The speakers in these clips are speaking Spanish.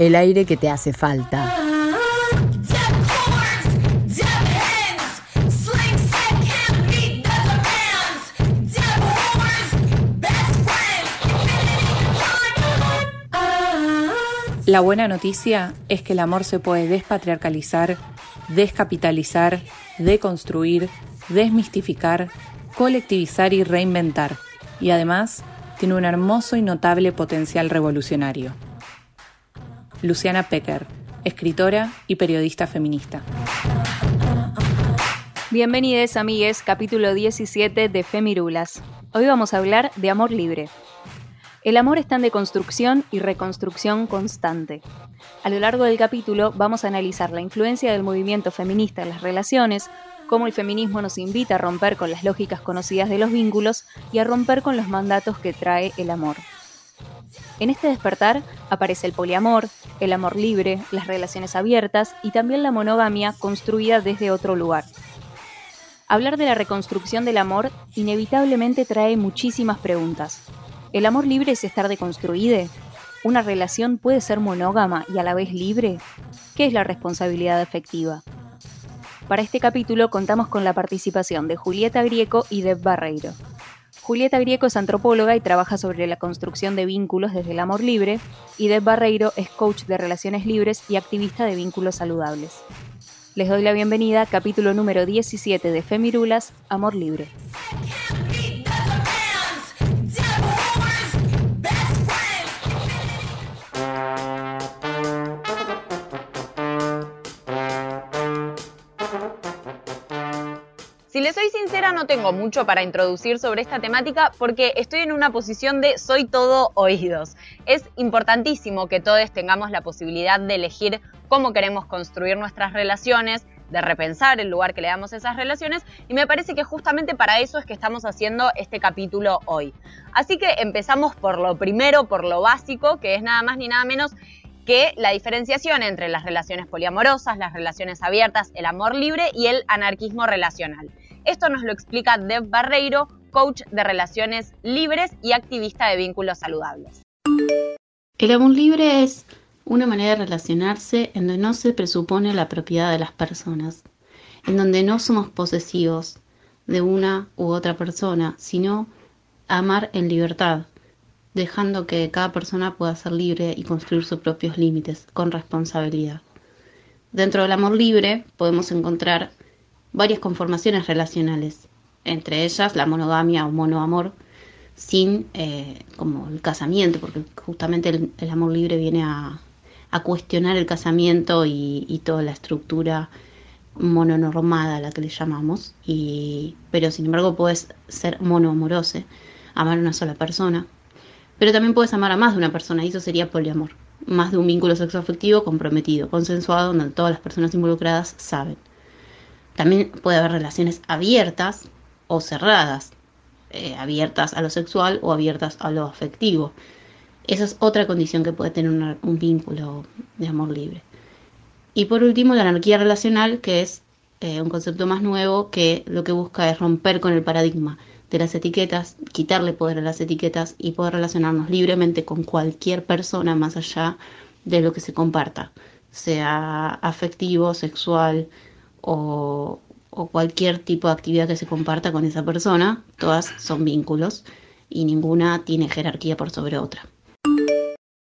El aire que te hace falta. La buena noticia es que el amor se puede despatriarcalizar, descapitalizar, deconstruir, desmistificar, colectivizar y reinventar. Y además tiene un hermoso y notable potencial revolucionario. Luciana Pecker, escritora y periodista feminista. Bienvenidos amigues, capítulo 17 de Femirulas. Hoy vamos a hablar de amor libre. El amor está en deconstrucción y reconstrucción constante. A lo largo del capítulo vamos a analizar la influencia del movimiento feminista en las relaciones, cómo el feminismo nos invita a romper con las lógicas conocidas de los vínculos y a romper con los mandatos que trae el amor. En este despertar aparece el poliamor, el amor libre, las relaciones abiertas y también la monogamia construida desde otro lugar. Hablar de la reconstrucción del amor inevitablemente trae muchísimas preguntas. ¿El amor libre es estar deconstruido? ¿Una relación puede ser monógama y a la vez libre? ¿Qué es la responsabilidad afectiva? Para este capítulo contamos con la participación de Julieta Grieco y Deb Barreiro. Julieta Grieco es antropóloga y trabaja sobre la construcción de vínculos desde el amor libre, y Deb Barreiro es coach de relaciones libres y activista de vínculos saludables. Les doy la bienvenida, capítulo número 17 de Femirulas, Amor Libre. No tengo mucho para introducir sobre esta temática porque estoy en una posición de soy todo oídos. Es importantísimo que todos tengamos la posibilidad de elegir cómo queremos construir nuestras relaciones, de repensar el lugar que le damos a esas relaciones y me parece que justamente para eso es que estamos haciendo este capítulo hoy. Así que empezamos por lo primero, por lo básico, que es nada más ni nada menos que la diferenciación entre las relaciones poliamorosas, las relaciones abiertas, el amor libre y el anarquismo relacional. Esto nos lo explica Deb Barreiro, coach de relaciones libres y activista de vínculos saludables. El amor libre es una manera de relacionarse en donde no se presupone la propiedad de las personas, en donde no somos posesivos de una u otra persona, sino amar en libertad, dejando que cada persona pueda ser libre y construir sus propios límites con responsabilidad. Dentro del amor libre podemos encontrar varias conformaciones relacionales, entre ellas la monogamia o monoamor, sin eh, como el casamiento, porque justamente el, amor libre viene a, cuestionar el casamiento y, toda la estructura mononormada a la que le llamamos, y, pero sin embargo puedes ser monoamorose, amar a una sola persona, pero también puedes amar a más de una persona, y eso sería poliamor, más de un vínculo sexoafectivo comprometido, consensuado, donde todas las personas involucradas saben. También puede haber relaciones abiertas o cerradas, eh, abiertas a lo sexual o abiertas a lo afectivo. Esa es otra condición que puede tener un vínculo de amor libre. Y por último, la anarquía relacional, que es eh, un concepto más nuevo que lo que busca es romper con el paradigma de las etiquetas, quitarle poder a las etiquetas y poder relacionarnos libremente con cualquier persona más allá de lo que se comparta, sea afectivo, sexual, o, cualquier tipo de actividad que se comparta con esa persona, todas son vínculos y ninguna tiene jerarquía por sobre otra.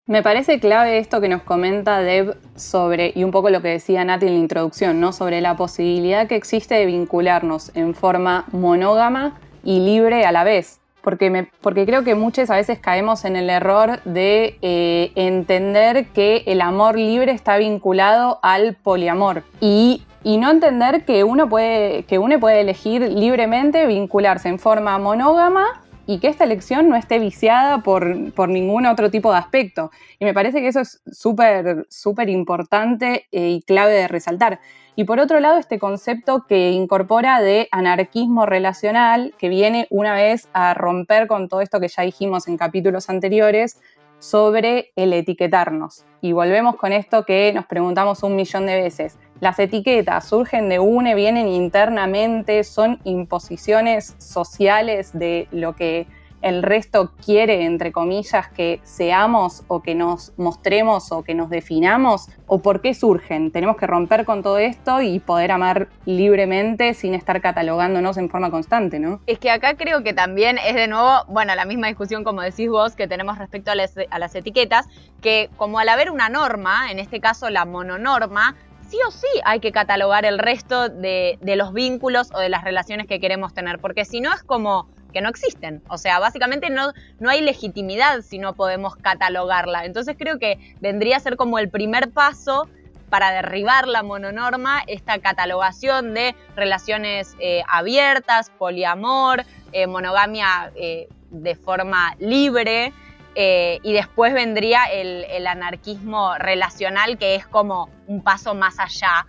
Me parece clave esto que nos comenta Deb sobre, y un poco lo que decía Nati en la introducción, ¿no? sobre la posibilidad que existe de vincularnos en forma monógama y libre a la vez. Porque, porque creo que muchas a veces caemos en el error de eh, entender que el amor libre está vinculado al poliamor. Y y no entender que uno puede, que uno puede elegir libremente vincularse en forma monógama y que esta elección no esté viciada por, por ningún otro tipo de aspecto. Y me parece que eso es súper, súper importante eh, y clave de resaltar. Y por otro lado, este concepto que incorpora de anarquismo relacional, que viene una vez a romper con todo esto que ya dijimos en capítulos anteriores sobre el etiquetarnos. Y volvemos con esto que nos preguntamos un millón de veces. Las etiquetas surgen de UNE, vienen internamente, son imposiciones sociales de lo que el resto quiere, entre comillas, que seamos o que nos mostremos o que nos definamos? ¿O por qué surgen? Tenemos que romper con todo esto y poder amar libremente sin estar catalogándonos en forma constante, ¿no? Es que acá creo que también es de nuevo, bueno, la misma discusión como decís vos que tenemos respecto a las, etiquetas, que como al haber una norma, en este caso la mononorma, sí o sí hay que catalogar el resto de, de, los vínculos o de las relaciones que queremos tener, porque si no es como que no existen. O sea, básicamente no, no hay legitimidad si no podemos catalogarla. Entonces creo que vendría a ser como el primer paso para derribar la mononorma, esta catalogación de relaciones eh, abiertas, poliamor, eh, monogamia eh, de forma libre, y después vendría el, el, anarquismo relacional, que es como un paso más allá,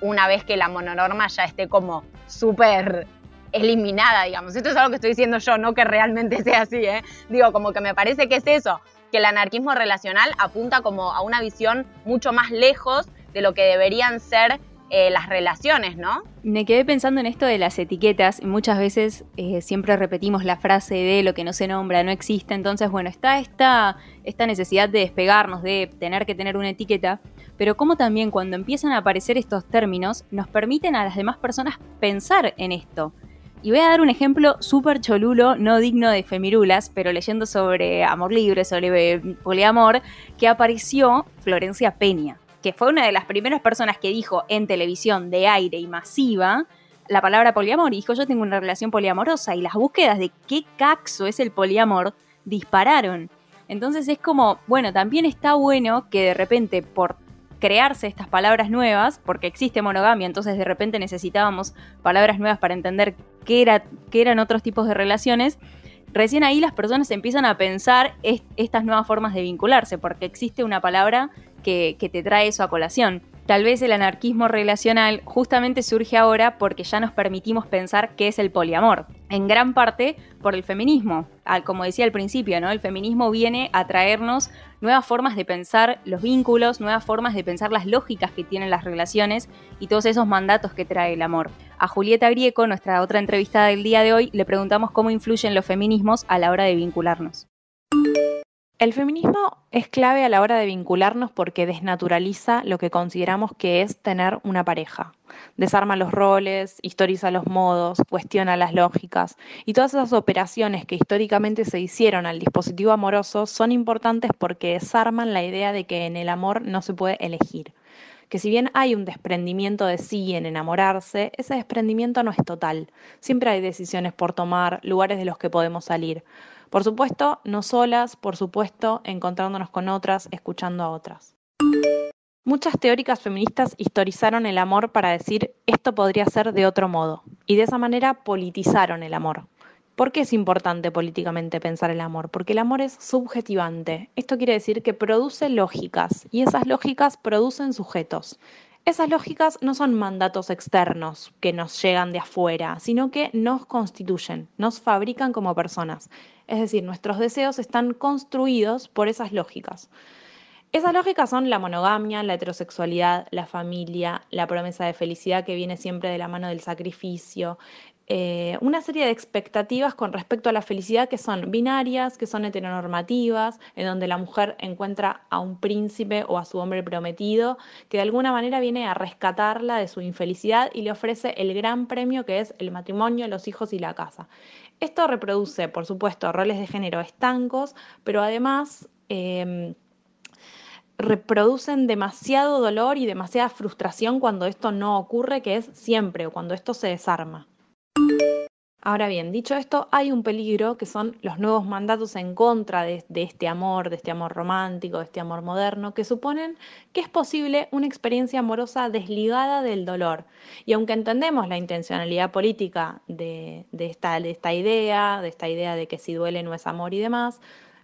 una vez que la mononorma ya esté como súper eliminada, digamos. Esto es algo que estoy diciendo yo, no que realmente sea así, ¿eh? Digo, como que me parece que es eso, que el anarquismo relacional apunta como a una visión mucho más lejos de lo que deberían ser eh, las relaciones, ¿no? Me quedé pensando en esto de las etiquetas muchas veces eh, siempre repetimos la frase de lo que no se nombra no existe, entonces bueno, está esta, esta necesidad de despegarnos, de tener que tener una etiqueta, pero como también cuando empiezan a aparecer estos términos nos permiten a las demás personas pensar en esto. Y voy a dar un ejemplo súper cholulo, no digno de Femirulas, pero leyendo sobre amor libre, sobre poliamor, que apareció Florencia Peña, que fue una de las primeras personas que dijo en televisión de aire y masiva la palabra poliamor. Y dijo, yo tengo una relación poliamorosa. Y las búsquedas de qué caxo es el poliamor dispararon. Entonces es como, bueno, también está bueno que de repente por crearse estas palabras nuevas, porque existe monogamia, entonces de repente necesitábamos palabras nuevas para entender qué, era, qué eran otros tipos de relaciones, recién ahí las personas empiezan a pensar estas nuevas formas de vincularse, porque existe una palabra que, que te trae eso a colación. Tal vez el anarquismo relacional justamente surge ahora porque ya nos permitimos pensar qué es el poliamor, en gran parte por el feminismo. como decía al principio, ¿no? El feminismo viene a traernos nuevas formas de pensar los vínculos, nuevas formas de pensar las lógicas que tienen las relaciones y todos esos mandatos que trae el amor. A Julieta Grieco, nuestra otra entrevistada del día de hoy, le preguntamos cómo influyen los feminismos a la hora de vincularnos. El feminismo es clave a la hora de vincularnos porque desnaturaliza lo que consideramos que es tener una pareja. Desarma los roles, historiza los modos, cuestiona las lógicas y todas esas operaciones que históricamente se hicieron al dispositivo amoroso son importantes porque desarman la idea de que en el amor no se puede elegir. Que si bien hay un desprendimiento de sí en enamorarse, ese desprendimiento no es total. Siempre hay decisiones por tomar, lugares de los que podemos salir. Por supuesto, no solas, por supuesto, encontrándonos con otras, escuchando a otras. Muchas teóricas feministas historizaron el amor para decir esto podría ser de otro modo, y de esa manera politizaron el amor. ¿Por qué es importante políticamente pensar el amor? Porque el amor es subjetivante. Esto quiere decir que produce lógicas, y esas lógicas producen sujetos. Esas lógicas no son mandatos externos que nos llegan de afuera, sino que nos constituyen, nos fabrican como personas. Es decir, nuestros deseos están construidos por esas lógicas. Esas lógicas son la monogamia, la heterosexualidad, la familia, la promesa de felicidad que viene siempre de la mano del sacrificio, eh, una serie de expectativas con respecto a la felicidad que son binarias, que son heteronormativas, en donde la mujer encuentra a un príncipe o a su hombre prometido, que de alguna manera viene a rescatarla de su infelicidad y le ofrece el gran premio que es el matrimonio, los hijos y la casa. Esto reproduce, por supuesto, roles de género estancos, pero además... Em, reproducen demasiado dolor y demasiada frustración cuando esto no ocurre, que es siempre, o cuando esto se desarma. Ahora bien, dicho esto, hay un peligro que son los nuevos mandatos en contra de, este amor, de este amor romántico, de este amor moderno, que suponen que es posible una experiencia amorosa desligada del dolor. Y aunque entendemos la intencionalidad política de, esta, de esta idea, de esta idea de que si duele no es amor y demás,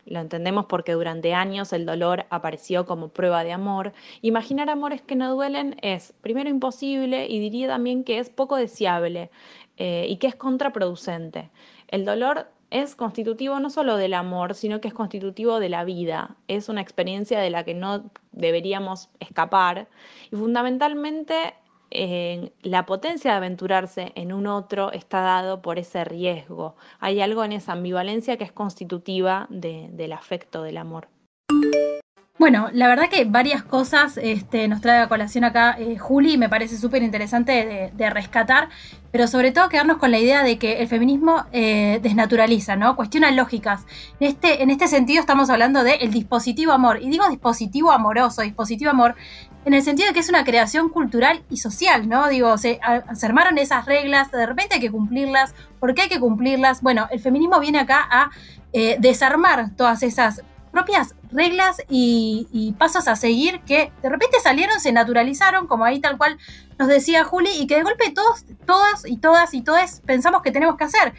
lo entendemos porque durante años el dolor apareció como prueba de amor. Imaginar amores que no duelen es, primero, imposible y diría también que es poco deseable. Eh, y que es contraproducente. El dolor es constitutivo no solo del amor, sino que es constitutivo de la vida. Es una experiencia de la que no deberíamos escapar y fundamentalmente eh, la potencia de aventurarse en un otro está dado por ese riesgo. Hay algo en esa ambivalencia que es constitutiva del afecto del amor. Bueno, la verdad que varias cosas este, nos trae a colación acá eh, Juli me parece súper interesante de, rescatar, pero sobre todo quedarnos con la idea de que el feminismo eh, desnaturaliza, ¿no? Cuestiona lógicas. En este, en este sentido estamos hablando del dispositivo amor, y digo dispositivo amoroso, dispositivo amor, en el sentido de que es una creación cultural y social, ¿no? Digo, se, se armaron esas reglas, de repente hay que cumplirlas, ¿por qué hay que cumplirlas? Bueno, el feminismo viene acá a eh, desarmar todas esas propias reglas y, pasos a seguir que de repente salieron, se naturalizaron, como ahí tal cual nos decía Juli, y que de golpe todos, todas y todas y todos pensamos que tenemos que hacer.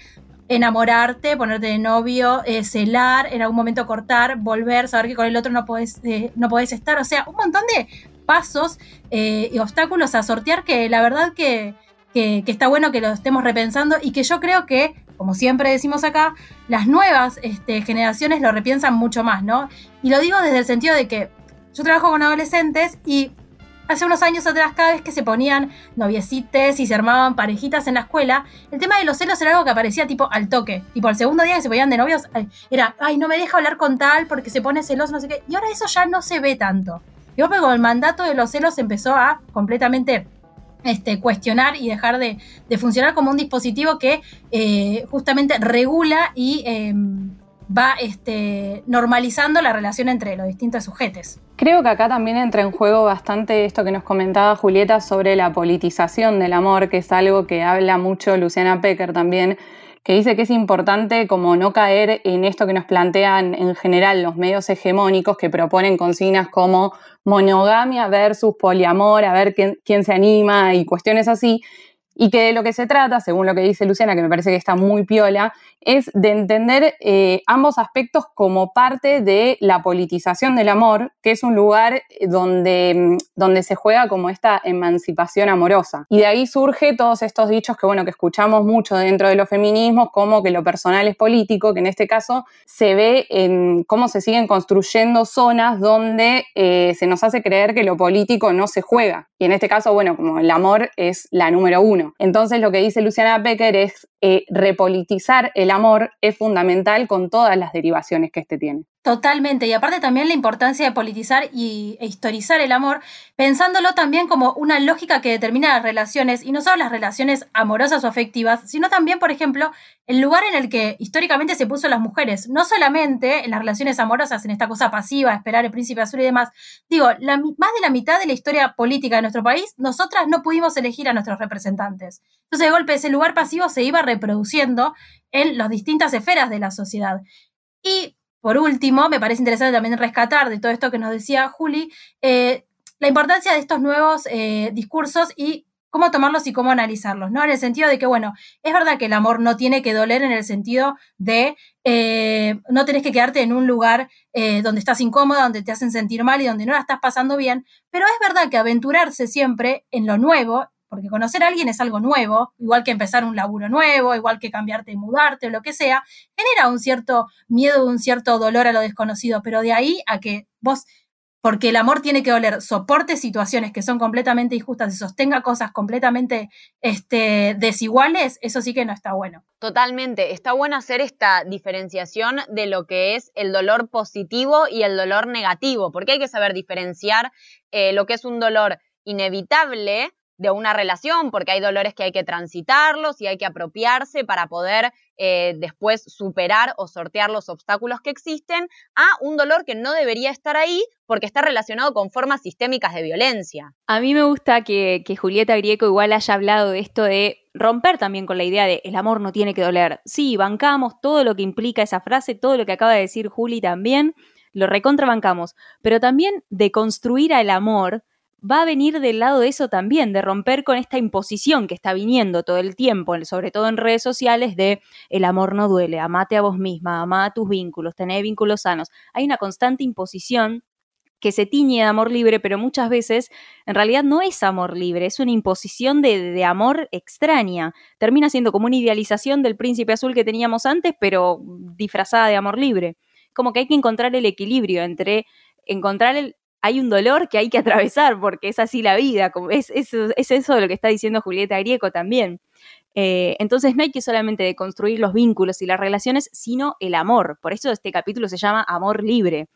Enamorarte, ponerte de novio, eh, celar, en algún momento cortar, volver, saber que con el otro no podés, eh, no podés estar. O sea, un montón de pasos eh, y obstáculos a sortear que la verdad que, que, está bueno que lo estemos repensando y que yo creo que como siempre decimos acá, las nuevas este, generaciones lo repiensan mucho más, ¿no? Y lo digo desde el sentido de que yo trabajo con adolescentes y hace unos años atrás, cada vez que se ponían noviecites y se armaban parejitas en la escuela, el tema de los celos era algo que aparecía tipo al toque. Tipo, al segundo día que se ponían de novios, era, ay, no me deja hablar con tal porque se pone celoso, no sé qué. Y ahora eso ya no se ve tanto. Y yo, con el mandato de los celos empezó a completamente este, cuestionar y dejar de, funcionar como un dispositivo que eh, justamente regula y em, va este, normalizando la relación entre los distintos sujetos. Creo que acá también entra en juego bastante esto que nos comentaba Julieta sobre la politización del amor, que es algo que habla mucho Luciana Pecker también, que dice que es importante como no caer en esto que nos plantean en general los medios hegemónicos que proponen consignas como monogamia versus poliamor, a ver quién, quién se anima y cuestiones así, y que de lo que se trata, según lo que dice Luciana, que me parece que está muy piola, es de entender eh, ambos aspectos como parte de la politización del amor, que es un lugar donde, mm, donde se juega como esta emancipación amorosa. Y de ahí surge todos estos dichos que, bueno, que escuchamos mucho dentro de los feminismos, como que lo personal es político, que en este caso se ve en cómo se siguen construyendo zonas donde eh, se nos hace creer que lo político no se juega. Y en este caso, bueno, como el amor es la número uno. Entonces lo que dice Luciana Becker es eh, repolitizar el amor es fundamental con todas las derivaciones que este tiene. Totalmente, y aparte también la importancia de politizar y, e historizar el amor, pensándolo también como una lógica que determina las relaciones, y no solo las relaciones amorosas o afectivas, sino también, por ejemplo, el lugar en el que históricamente se puso las mujeres, no solamente en las relaciones amorosas, en esta cosa pasiva, esperar el príncipe azul y demás. Digo, más de la mitad de la historia política de nuestro país, nosotras no pudimos elegir a nuestros representantes. Entonces, de golpe, ese lugar pasivo se iba reproduciendo en las distintas esferas de la sociedad. Y por último, me parece interesante también rescatar de todo esto que nos decía Juli, eh, la importancia de estos nuevos eh, discursos y cómo tomarlos y cómo analizarlos, ¿no? En el sentido de que, bueno, es verdad que el amor no tiene que doler en el sentido de eh, no tenés que quedarte en un lugar donde estás incómoda, donde te hacen sentir mal y donde no la estás pasando bien, pero es verdad que aventurarse siempre en lo nuevo porque conocer a alguien es algo nuevo, igual que empezar un laburo nuevo, igual que cambiarte y mudarte o lo que sea, genera un cierto miedo, un cierto dolor a lo desconocido, pero de ahí a que vos, porque el amor tiene que doler, soporte situaciones que son completamente injustas y sostenga cosas completamente este, desiguales, eso sí que no está bueno. Totalmente, está bueno hacer esta diferenciación de lo que es el dolor positivo y el dolor negativo, porque hay que saber diferenciar eh, lo que es un dolor inevitable de una relación, porque hay dolores que hay que transitarlos y hay que apropiarse para poder eh, después superar o sortear los obstáculos que existen, a un dolor que no debería estar ahí porque está relacionado con formas sistémicas de violencia. A mí me gusta que, que Julieta Grieco igual haya hablado de esto de romper también con la idea de el amor no tiene que doler. Sí, bancamos todo lo que implica esa frase, todo lo que acaba de decir Juli también, lo recontrabancamos, pero también de construir al amor va a venir del lado de eso también, de romper con esta imposición que está viniendo todo el tiempo, sobre todo en redes sociales, de el amor no duele, amate a vos misma, ama a tus vínculos, tener vínculos sanos. Hay una constante imposición que se tiñe de amor libre, pero muchas veces en realidad no es amor libre, es una imposición de, de, amor extraña. Termina siendo como una idealización del príncipe azul que teníamos antes, pero disfrazada de amor libre. Como que hay que encontrar el equilibrio entre encontrar el, hay un dolor que hay que atravesar porque es así la vida, como es, es, es eso lo que está diciendo Julieta Grieco también. Eh, entonces no hay que solamente deconstruir los vínculos y las relaciones, sino el amor. Por eso este capítulo se llama Amor Libre.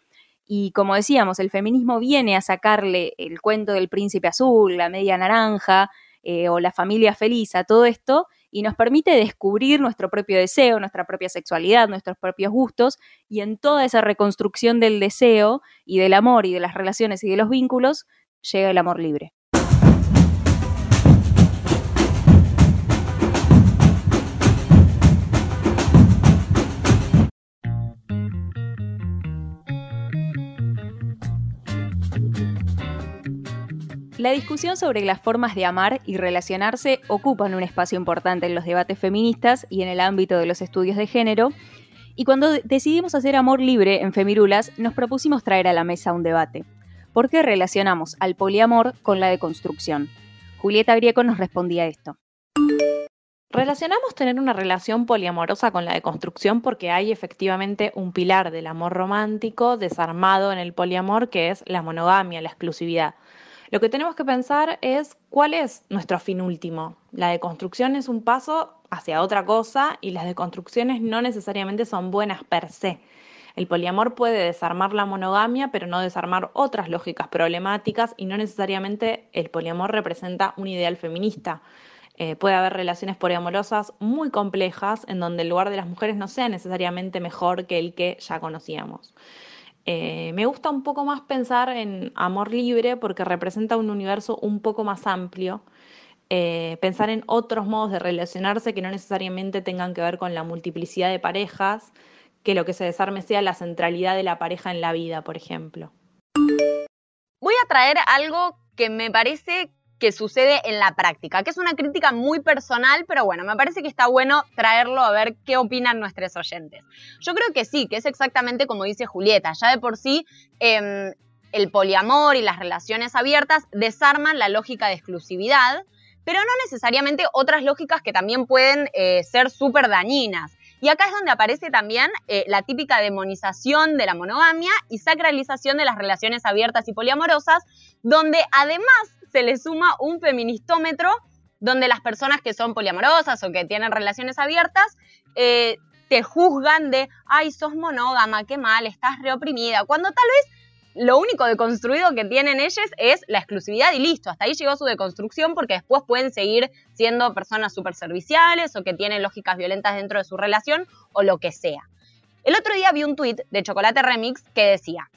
Y como decíamos, el feminismo viene a sacarle el cuento del príncipe azul, la media naranja eh, o la familia feliz a todo esto y nos permite descubrir nuestro propio deseo, nuestra propia sexualidad, nuestros propios gustos y en toda esa reconstrucción del deseo y del amor y de las relaciones y de los vínculos llega el amor libre. La discusión sobre las formas de amar y relacionarse ocupan un espacio importante en los debates feministas y en el ámbito de los estudios de género. Y cuando decidimos hacer amor libre en Femirulas, nos propusimos traer a la mesa un debate. ¿Por qué relacionamos al poliamor con la deconstrucción? Julieta Grieco nos respondía esto. Relacionamos tener una relación poliamorosa con la deconstrucción porque hay efectivamente un pilar del amor romántico desarmado en el poliamor que es la monogamia, la exclusividad. Lo que tenemos que pensar es cuál es nuestro fin último. La deconstrucción es un paso hacia otra cosa y las deconstrucciones no necesariamente son buenas per se. El poliamor puede desarmar la monogamia, pero no desarmar otras lógicas problemáticas y no necesariamente el poliamor representa un ideal feminista. Eh, puede haber relaciones poliamorosas muy complejas en donde el lugar de las mujeres no sea necesariamente mejor que el que ya conocíamos. Eh, me gusta un poco más pensar en amor libre porque representa un universo un poco más amplio. Eh, pensar en otros modos de relacionarse que no necesariamente tengan que ver con la multiplicidad de parejas, que lo que se desarme sea la centralidad de la pareja en la vida, por ejemplo. Voy a traer algo que me parece que sucede en la práctica, que es una crítica muy personal, pero bueno, me parece que está bueno traerlo a ver qué opinan nuestros oyentes. Yo creo que sí, que es exactamente como dice Julieta, ya de por sí em, el poliamor y las relaciones abiertas desarman la lógica de exclusividad, pero no necesariamente otras lógicas que también pueden eh, ser súper dañinas. Y acá es donde aparece también eh, la típica demonización de la monogamia y sacralización de las relaciones abiertas y poliamorosas, donde además se le suma un feministómetro donde las personas que son poliamorosas o que tienen relaciones abiertas eh, te juzgan de, ay, sos monógama, qué mal, estás reoprimida, cuando tal vez lo único deconstruido que tienen ellas es la exclusividad y listo, hasta ahí llegó su deconstrucción porque después pueden seguir siendo personas súper serviciales o que tienen lógicas violentas dentro de su relación o lo que sea. El otro día vi un tuit de Chocolate Remix que decía,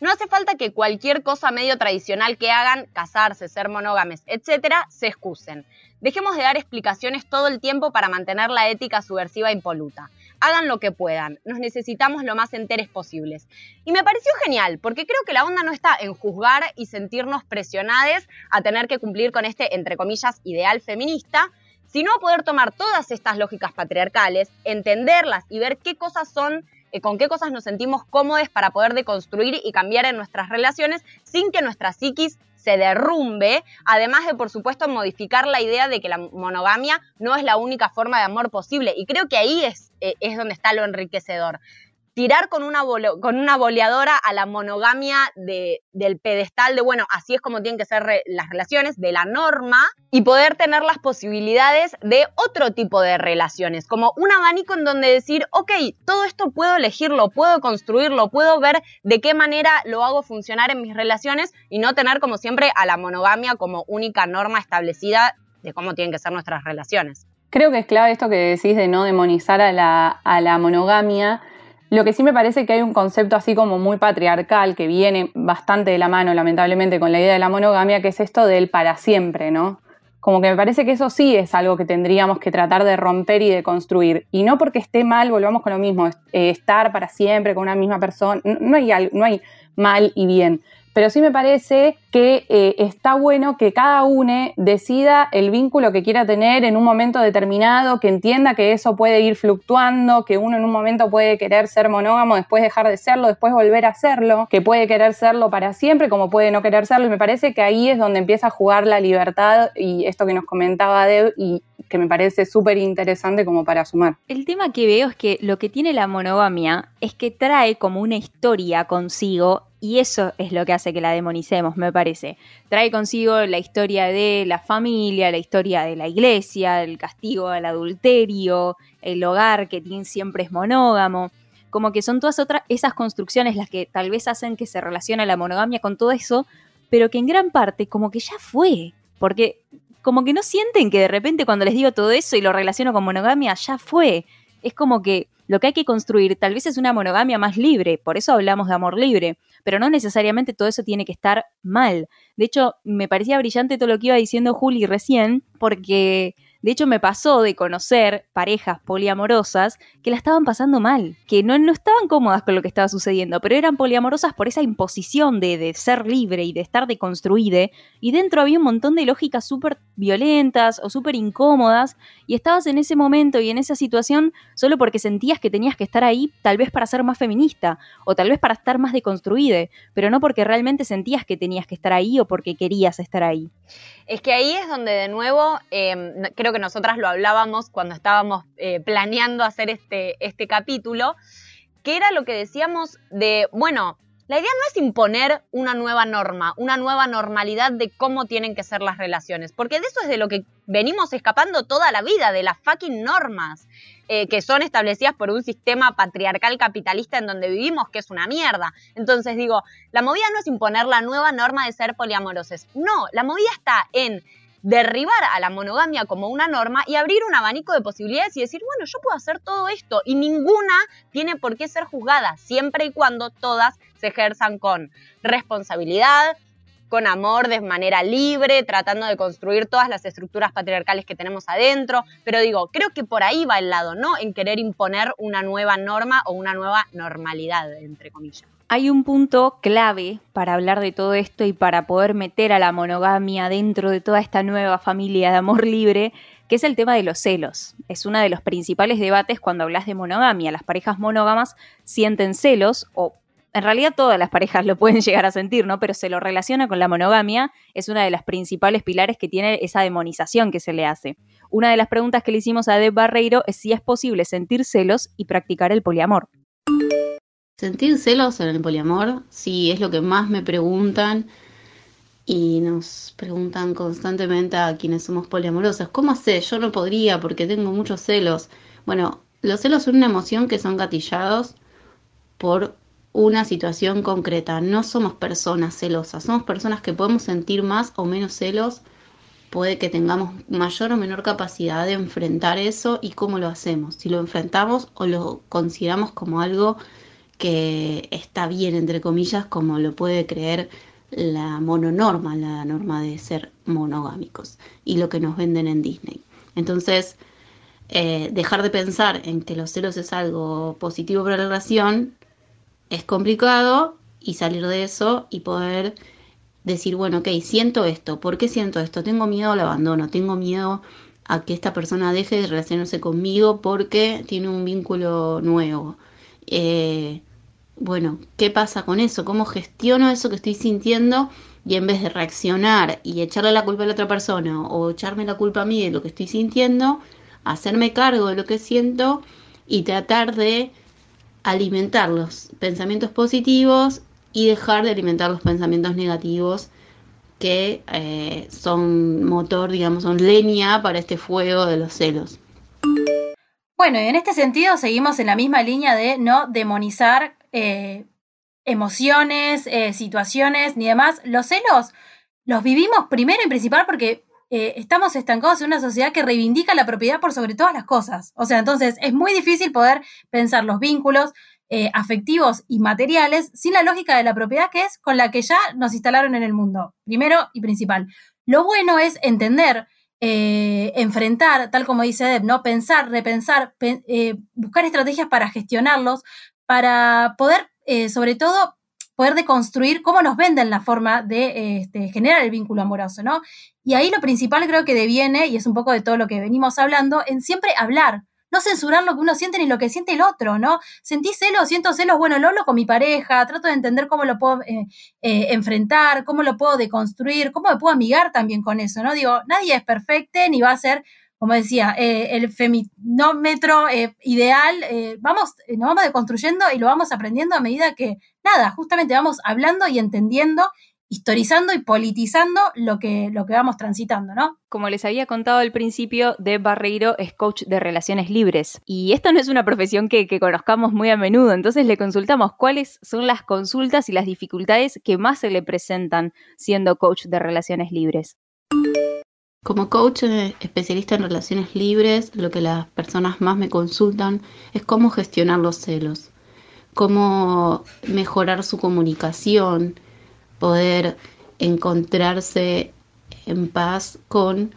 no hace falta que cualquier cosa medio tradicional que hagan, casarse, ser monógames, etcétera, se excusen. Dejemos de dar explicaciones todo el tiempo para mantener la ética subversiva impoluta. Hagan lo que puedan, nos necesitamos lo más enteres posibles. Y me pareció genial, porque creo que la onda no está en juzgar y sentirnos presionados a tener que cumplir con este, entre comillas, ideal feminista, sino a poder tomar todas estas lógicas patriarcales, entenderlas y ver qué cosas son con qué cosas nos sentimos cómodos para poder deconstruir y cambiar en nuestras relaciones sin que nuestra psiquis se derrumbe, además de, por supuesto, modificar la idea de que la monogamia no es la única forma de amor posible. Y creo que ahí es, eh, es donde está lo enriquecedor. Tirar con una, con una boleadora a la monogamia de, del pedestal de, bueno, así es como tienen que ser las relaciones, de la norma, y poder tener las posibilidades de otro tipo de relaciones, como un abanico en donde decir, ok, todo esto puedo elegirlo, puedo construirlo, puedo ver de qué manera lo hago funcionar en mis relaciones y no tener como siempre a la monogamia como única norma establecida de cómo tienen que ser nuestras relaciones. Creo que es clave esto que decís de no demonizar a la, a la monogamia lo que sí me parece que hay un concepto así como muy patriarcal que viene bastante de la mano, lamentablemente, con la idea de la monogamia, que es esto del para siempre, ¿no? Como que me parece que eso sí es algo que tendríamos que tratar de romper y de construir. Y no porque esté mal, volvamos con lo mismo, eh, estar para siempre con una misma persona, no hay, no hay mal y bien pero sí me parece que eh, está bueno que cada uno decida el vínculo que quiera tener en un momento determinado, que entienda que eso puede ir fluctuando, que uno en un momento puede querer ser monógamo, después dejar de serlo, después volver a serlo, que puede querer serlo para siempre, como puede no querer serlo, y me parece que ahí es donde empieza a jugar la libertad y esto que nos comentaba Deb y que me parece súper interesante como para sumar. El tema que veo es que lo que tiene la monogamia es que trae como una historia consigo y eso es lo que hace que la demonicemos, me parece. Trae consigo la historia de la familia, la historia de la iglesia, el castigo al adulterio, el hogar que siempre es monógamo. Como que son todas otras esas construcciones las que tal vez hacen que se relacione la monogamia con todo eso, pero que en gran parte como que ya fue. Porque como que no sienten que de repente cuando les digo todo eso y lo relaciono con monogamia, ya fue. Es como que lo que hay que construir tal vez es una monogamia más libre, por eso hablamos de amor libre, pero no necesariamente todo eso tiene que estar mal. De hecho, me parecía brillante todo lo que iba diciendo Juli recién, porque de hecho, me pasó de conocer parejas poliamorosas que la estaban pasando mal, que no, no estaban cómodas con lo que estaba sucediendo, pero eran poliamorosas por esa imposición de, de ser libre y de estar deconstruida, y dentro había un montón de lógicas súper violentas o súper incómodas, y estabas en ese momento y en esa situación solo porque sentías que tenías que estar ahí, tal vez para ser más feminista, o tal vez para estar más deconstruida, pero no porque realmente sentías que tenías que estar ahí o porque querías estar ahí. Es que ahí es donde de nuevo, em, creo que nosotras lo hablábamos cuando estábamos eh, planeando hacer este, este capítulo, que era lo que decíamos de, bueno, la idea no es imponer una nueva norma, una nueva normalidad de cómo tienen que ser las relaciones, porque de eso es de lo que venimos escapando toda la vida, de las fucking normas eh, que son establecidas por un sistema patriarcal capitalista en donde vivimos, que es una mierda. Entonces digo, la movida no es imponer la nueva norma de ser poliamorosos, no, la movida está en derribar a la monogamia como una norma y abrir un abanico de posibilidades y decir, bueno, yo puedo hacer todo esto y ninguna tiene por qué ser juzgada, siempre y cuando todas se ejerzan con responsabilidad, con amor de manera libre, tratando de construir todas las estructuras patriarcales que tenemos adentro. Pero digo, creo que por ahí va el lado, ¿no? En querer imponer una nueva norma o una nueva normalidad, entre comillas. Hay un punto clave para hablar de todo esto y para poder meter a la monogamia dentro de toda esta nueva familia de amor libre, que es el tema de los celos. Es uno de los principales debates cuando hablas de monogamia. Las parejas monógamas sienten celos o en realidad todas las parejas lo pueden llegar a sentir, ¿no? Pero se lo relaciona con la monogamia, es una de las principales pilares que tiene esa demonización que se le hace. Una de las preguntas que le hicimos a Deb Barreiro es si es posible sentir celos y practicar el poliamor. Sentir celos en el poliamor, sí, es lo que más me preguntan y nos preguntan constantemente a quienes somos poliamorosas, ¿cómo sé? Yo no podría porque tengo muchos celos. Bueno, los celos son una emoción que son gatillados por una situación concreta. No somos personas celosas, somos personas que podemos sentir más o menos celos. Puede que tengamos mayor o menor capacidad de enfrentar eso y cómo lo hacemos. Si lo enfrentamos o lo consideramos como algo que está bien, entre comillas, como lo puede creer la mononorma, la norma de ser monogámicos y lo que nos venden en Disney. Entonces, eh, dejar de pensar en que los celos es algo positivo para la relación es complicado y salir de eso y poder decir, bueno, ok, siento esto, ¿por qué siento esto? Tengo miedo al abandono, tengo miedo a que esta persona deje de relacionarse conmigo porque tiene un vínculo nuevo. Eh, bueno, ¿qué pasa con eso? ¿Cómo gestiono eso que estoy sintiendo? Y en vez de reaccionar y echarle la culpa a la otra persona o echarme la culpa a mí de lo que estoy sintiendo, hacerme cargo de lo que siento y tratar de alimentar los pensamientos positivos y dejar de alimentar los pensamientos negativos que eh, son motor, digamos, son leña para este fuego de los celos. Bueno, y en este sentido seguimos en la misma línea de no demonizar eh, emociones, eh, situaciones ni demás. Los celos los vivimos primero y principal porque estamos estancados en una sociedad que reivindica la propiedad por sobre todas las cosas. O sea, entonces es muy difícil poder pensar los vínculos, eh, afectivos y materiales sin la lógica de la propiedad que es con la que ya nos instalaron en el mundo, primero y principal. Lo bueno es entender, eh, enfrentar, tal como dice Deb, ¿no? pensar, repensar, eh, buscar estrategias para gestionarlos, para poder, sobre todo, poder deconstruir cómo nos venden la forma de este, generar el vínculo amoroso, ¿no? Y ahí lo principal creo que deviene, y es un poco de todo lo que venimos hablando, en siempre hablar, no censurar lo que uno siente ni lo que siente el otro, ¿no? Sentí celos, siento celos, bueno, lo hablo con mi pareja, trato de entender cómo lo puedo eh, eh, enfrentar, cómo lo puedo deconstruir, cómo me puedo amigar también con eso, ¿no? Digo, nadie es perfecto ni va a ser, como decía, eh, el feminómetro ideal, vamos, nos vamos deconstruyendo y lo vamos aprendiendo a medida que, nada, justamente vamos hablando y entendiendo historizando y politizando lo que, lo que vamos transitando, ¿no? Como les había contado al principio, Deb Barreiro es coach de relaciones libres. Y esto no es una profesión que, que conozcamos muy a menudo, entonces le consultamos cuáles son las consultas y las dificultades que más se le presentan siendo coach de relaciones libres. Como coach eh, especialista en relaciones libres, lo que las personas más me consultan es cómo gestionar los celos, cómo mejorar su comunicación, poder encontrarse en paz con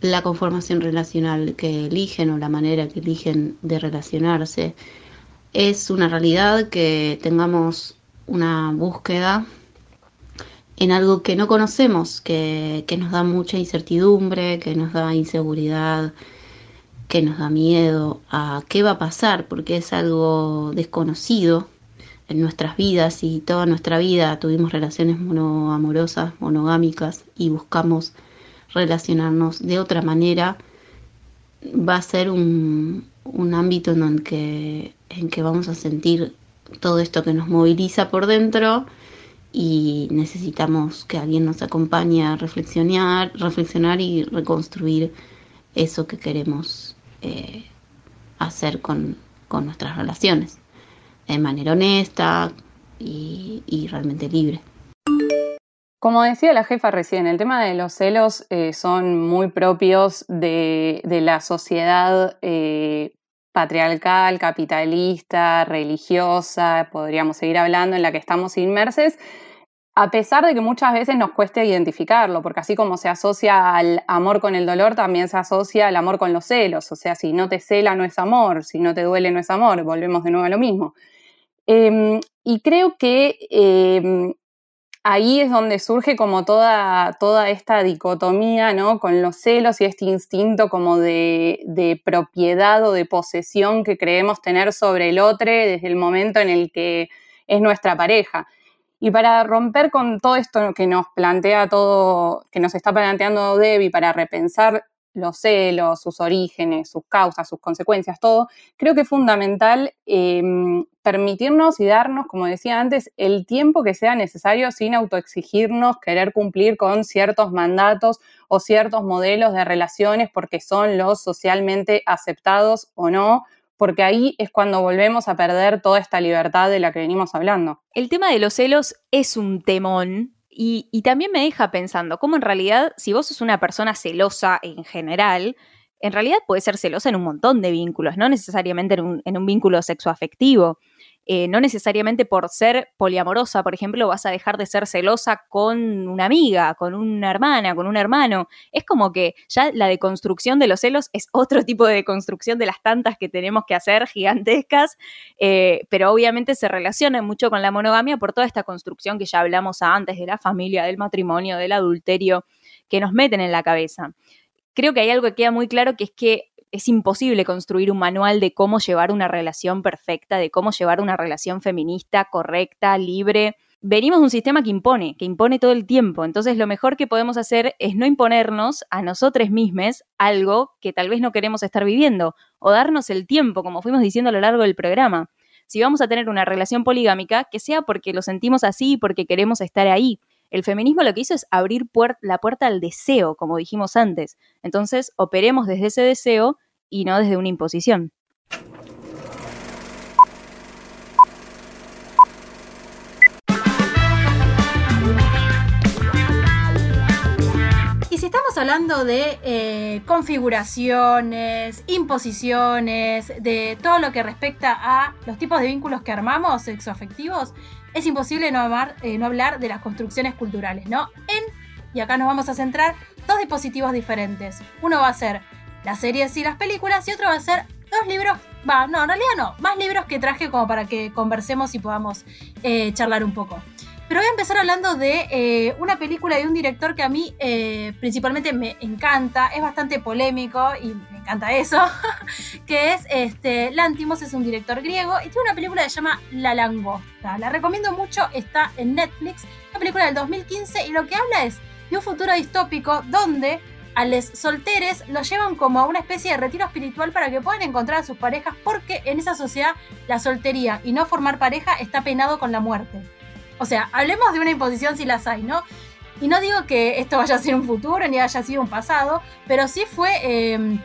la conformación relacional que eligen o la manera que eligen de relacionarse. Es una realidad que tengamos una búsqueda en algo que no conocemos, que, que, nos da mucha incertidumbre, que nos da inseguridad, que nos da miedo a qué va a pasar, porque es algo desconocido en nuestras vidas y toda nuestra vida tuvimos relaciones monoamorosas, monogámicas y buscamos relacionarnos de otra manera, va a ser un, ámbito en el que, en que vamos a sentir todo esto que nos moviliza por dentro y necesitamos que alguien nos acompañe a reflexionar, reflexionar y reconstruir eso que queremos eh, hacer con nuestras relaciones de manera honesta y, realmente libre. Como decía la jefa recién, el tema de los celos eh, son muy propios de, la sociedad eh, patriarcal, capitalista, religiosa, podríamos seguir hablando, en la que estamos inmersos, a pesar de que muchas veces nos cueste identificarlo, porque así como se asocia al amor con el dolor, también se asocia al amor con los celos. O sea, si no te cela no es amor, si no te duele no es amor, volvemos de nuevo a lo mismo. Em, y creo que em, ahí es donde surge como toda, toda esta dicotomía, ¿no? Con los celos y este instinto como de, de, propiedad o de posesión que creemos tener sobre el otro desde el momento en el que es nuestra pareja. Y para romper con todo esto que nos plantea todo, que nos está planteando Debbie, para repensar los celos, sus orígenes, sus causas, sus consecuencias, todo, creo que es fundamental em, permitirnos y darnos, como decía antes, el tiempo que sea necesario sin autoexigirnos, querer cumplir con ciertos mandatos o ciertos modelos de relaciones porque son los socialmente aceptados o no, porque ahí es cuando volvemos a perder toda esta libertad de la que venimos hablando. El tema de los celos es un temón y, también me deja pensando cómo en realidad, si vos sos una persona celosa en general, en realidad puede ser celosa en un montón de vínculos, no necesariamente en un, en un vínculo sexoafectivo. Eh, no necesariamente por ser poliamorosa, por ejemplo, vas a dejar de ser celosa con una amiga, con una hermana, con un hermano. Es como que ya la deconstrucción de los celos es otro tipo de deconstrucción de las tantas que tenemos que hacer, gigantescas, eh, pero obviamente se relaciona mucho con la monogamia por toda esta construcción que ya hablamos antes de la familia, del matrimonio, del adulterio, que nos meten en la cabeza. Creo que hay algo que queda muy claro que es que es imposible construir un manual de cómo llevar una relación perfecta, de cómo llevar una relación feminista, correcta, libre. Venimos de un sistema que impone, que impone todo el tiempo. Entonces lo mejor que podemos hacer es no imponernos a nosotros mismos algo que tal vez no queremos estar viviendo o darnos el tiempo, como fuimos diciendo a lo largo del programa. si vamos a tener una relación poligámica, que sea porque lo sentimos así y porque queremos estar ahí. El feminismo lo que hizo es abrir la puerta al deseo, como dijimos antes. Entonces, operemos desde ese deseo y no desde una imposición. si estamos hablando de eh, configuraciones, imposiciones, de todo lo que respecta a los tipos de vínculos que armamos, sexoafectivos, es imposible no, eh, no hablar de las construcciones culturales, ¿no? En, y acá nos vamos a centrar, dos dispositivos diferentes. Uno va a ser las series y las películas y otro va a ser dos libros, va, no, en realidad no, más libros que traje como para que conversemos y podamos eh, charlar un poco. Pero voy a empezar hablando de eh, una película de un director que a mí eh, principalmente me encanta, es bastante polémico y me encanta eso, que es este, Lantimos, es un director griego y tiene una película que se llama La Langosta. La recomiendo mucho, está en Netflix, una película del 2015 y lo que habla es de un futuro distópico donde a los solteres los llevan como a una especie de retiro espiritual para que puedan encontrar a sus parejas porque en esa sociedad la soltería y no formar pareja está penado con la muerte. O sea, hablemos de una imposición si las hay, ¿no? Y no digo que esto vaya a ser un futuro ni haya sido un pasado, pero sí fue, em,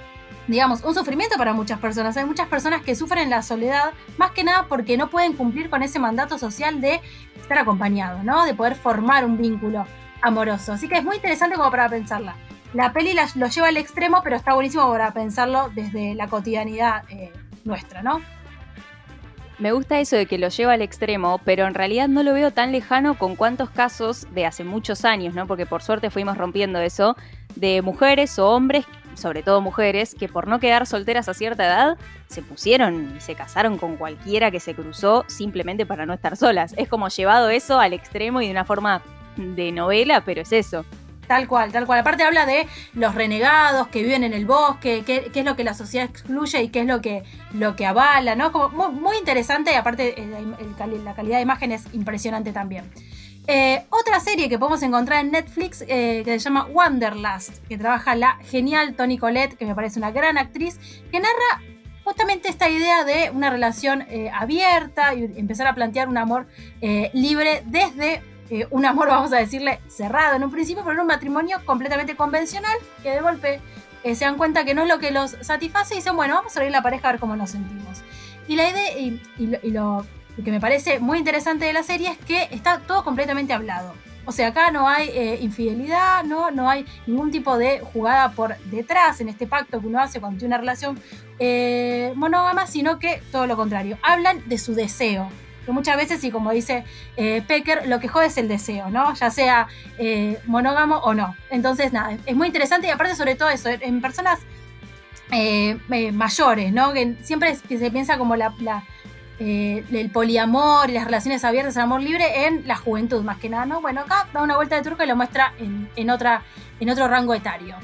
digamos, un sufrimiento para muchas personas. Hay muchas personas que sufren la soledad, más que nada porque no pueden cumplir con ese mandato social de estar acompañado, ¿no? De poder formar un vínculo amoroso. Así que es muy interesante como para pensarla. La peli lo lleva al extremo, pero está buenísimo para pensarlo desde la cotidianidad eh, nuestra, ¿no? Me gusta eso de que lo lleva al extremo, pero en realidad no lo veo tan lejano con cuántos casos de hace muchos años, ¿no? Porque por suerte fuimos rompiendo eso, de mujeres o hombres, sobre todo mujeres, que por no quedar solteras a cierta edad, se pusieron y se casaron con cualquiera que se cruzó simplemente para no estar solas. Es como llevado eso al extremo y de una forma de novela, pero es eso. Tal cual, tal cual. Aparte habla de los renegados que viven en el bosque, qué, es lo que la sociedad excluye y qué es lo que, lo que avala, ¿no? Como muy, interesante y aparte eh, la calidad de imagen es impresionante también. Eh, otra serie que podemos encontrar en Netflix eh, que se llama Wanderlust, que trabaja la genial Toni Collette, que me parece una gran actriz, que narra justamente esta idea de una relación abierta y empezar a plantear un amor libre desde eh, un amor, vamos a decirle, cerrado en un principio, pero un matrimonio completamente convencional, que de golpe eh, se dan cuenta que no es lo que los satisface y dicen, bueno, vamos a abrir la pareja a ver cómo nos sentimos. Y la idea, y, lo, que me parece muy interesante de la serie es que está todo completamente hablado. O sea, acá no hay eh, infidelidad, ¿no? no hay ningún tipo de jugada por detrás en este pacto que uno hace cuando tiene una relación monógama, sino que todo lo contrario. Hablan de su deseo, que muchas veces, y como dice eh, Pecker, lo que jode es el deseo, ¿no? Ya sea eh, monógamo o no. Entonces, nada, es muy interesante y aparte sobre todo eso, en personas eh, mayores, ¿no? Que siempre se piensa como la, el poliamor y las relaciones abiertas, el amor libre en la juventud, más que nada, ¿no? Bueno, acá da una vuelta de truco y lo muestra en, otra, en otro rango etario.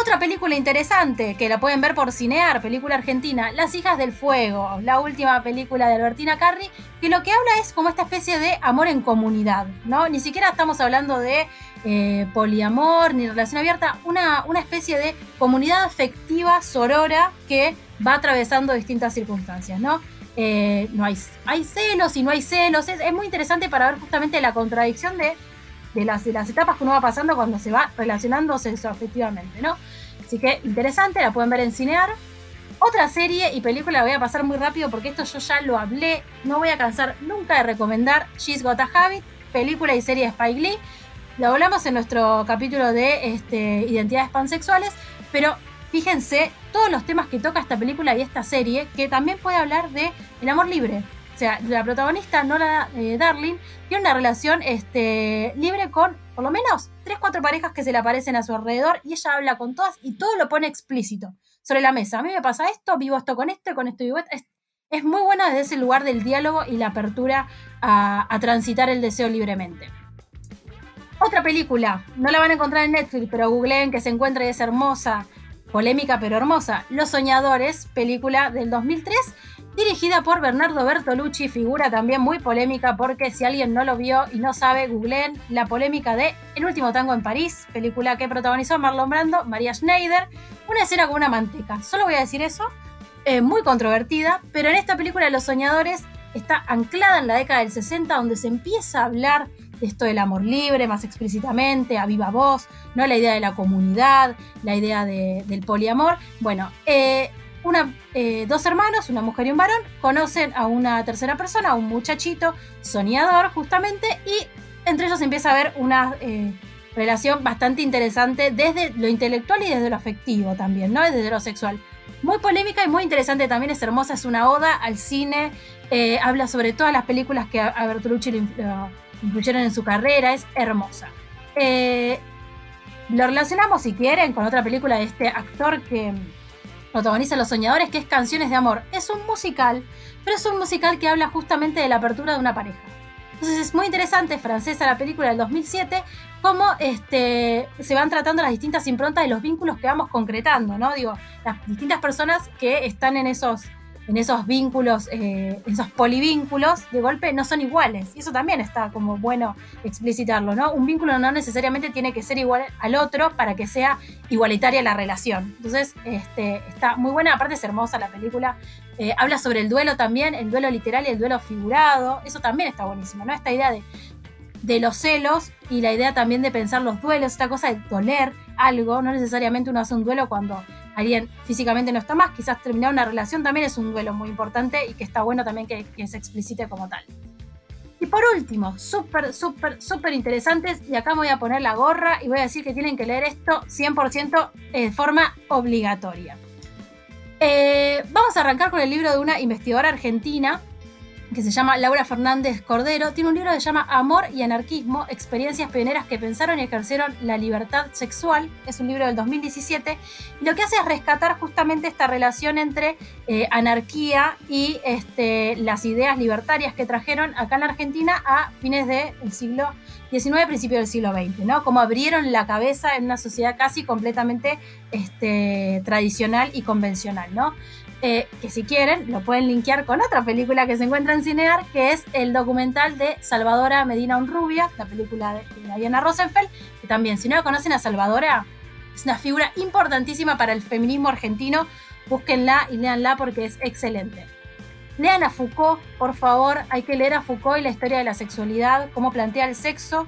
Otra película interesante que la pueden ver por Cinear, película argentina, Las hijas del fuego, la última película de Albertina Carri, que lo que habla es como esta especie de amor en comunidad, ¿no? Ni siquiera estamos hablando de eh, poliamor ni relación abierta, una, una especie de comunidad afectiva sorora que va atravesando distintas circunstancias, ¿no? Eh, no hay, hay celos y no hay celos. es, muy interesante para ver justamente la contradicción de de las, las etapas que uno va pasando cuando se va relacionándose efectivamente, ¿no? Así que interesante, la pueden ver en Cinear. Otra serie y película la voy a pasar muy rápido porque esto yo ya lo hablé, no voy a cansar nunca de recomendar She's Got a Habit, película y serie de Spike Lee. Lo hablamos en nuestro capítulo de este, identidades pansexuales, pero fíjense todos los temas que toca esta película y esta serie, que también puede hablar de el amor libre, sea, la protagonista, Nora eh, Darling, tiene una relación este, libre con por lo menos 3-4 parejas que se le aparecen a su alrededor y ella habla con todas y todo lo pone explícito sobre la mesa. A mí me pasa esto, vivo esto con esto con esto vivo esto. Es, muy buena desde ese lugar del diálogo y la apertura a, transitar el deseo libremente. Otra película, no la van a encontrar en Netflix, pero googleen que se encuentra y es hermosa, polémica pero hermosa. Los Soñadores, película del 2003 dirigida por Bernardo Bertolucci, figura también muy polémica porque si alguien no lo vio y no sabe, googleen la polémica de El último tango en París, película que protagonizó Marlon Brando, María Schneider, una escena con una manteca. Solo voy a decir eso, muy controvertida, pero en esta película Los Soñadores está anclada en la década del 60, donde se empieza a hablar de esto del amor libre más explícitamente, a viva voz, ¿no? la idea de la comunidad, la idea del poliamor. Bueno, eh, una, eh, dos hermanos, una mujer y un varón, conocen a una tercera persona, a un muchachito soñador justamente, y entre ellos empieza a haber una eh, relación bastante interesante desde lo intelectual y desde lo afectivo también, ¿no? Desde lo sexual. Muy polémica y muy interesante también, es hermosa, es una oda al cine, eh, habla sobre todas las películas que a, Bertolucci lo, influyeron en su carrera, es hermosa. lo relacionamos, si quieren, con otra película de este actor que protagoniza Los Soñadores, que es Canciones de Amor. Es un musical, pero es un musical que habla justamente de la apertura de una pareja. Entonces es muy interesante, francesa la película del 2007, cómo este, se van tratando las distintas improntas de los vínculos que vamos concretando, ¿no? Digo, las distintas personas que están en esos en esos vínculos, eh, esos polivínculos, de golpe no son iguales. Y eso también está como bueno explicitarlo, ¿no? Un vínculo no necesariamente tiene que ser igual al otro para que sea igualitaria la relación. Entonces, este, está muy buena, aparte es hermosa la película. Eh, habla sobre el duelo también, el duelo literal y el duelo figurado. Eso también está buenísimo, ¿no? Esta idea de, de los celos y la idea también de pensar los duelos, esta cosa de doler algo, no necesariamente uno hace un duelo cuando alguien físicamente no está más, quizás terminar una relación también es un duelo muy importante y que está bueno también que, se explicite como tal. Y por último, súper, súper, súper interesantes, y acá me voy a poner la gorra y voy a decir que tienen que leer esto 100% de forma obligatoria. Eh, vamos a arrancar con el libro de una investigadora argentina que se llama Laura Fernández Cordero, tiene un libro que se llama Amor y Anarquismo, experiencias pioneras que pensaron y ejercieron la libertad sexual. Es un libro del 2017. Y lo que hace es rescatar justamente esta relación entre eh, anarquía y este, las ideas libertarias que trajeron acá en la Argentina a fines del siglo XIX, principio del siglo XX, ¿no? Como abrieron la cabeza en una sociedad casi completamente este, tradicional y convencional, ¿no? Eh, que si quieren lo pueden linkear con otra película que se encuentra en Cinear, que es el documental de Salvadora Medina Unrubia, la película de, Diana Rosenfeld, que también, si no conocen a Salvadora, es una figura importantísima para el feminismo argentino, búsquenla y leanla porque es excelente. Lean a Foucault, por favor, hay que leer a Foucault y la historia de la sexualidad, cómo plantea el sexo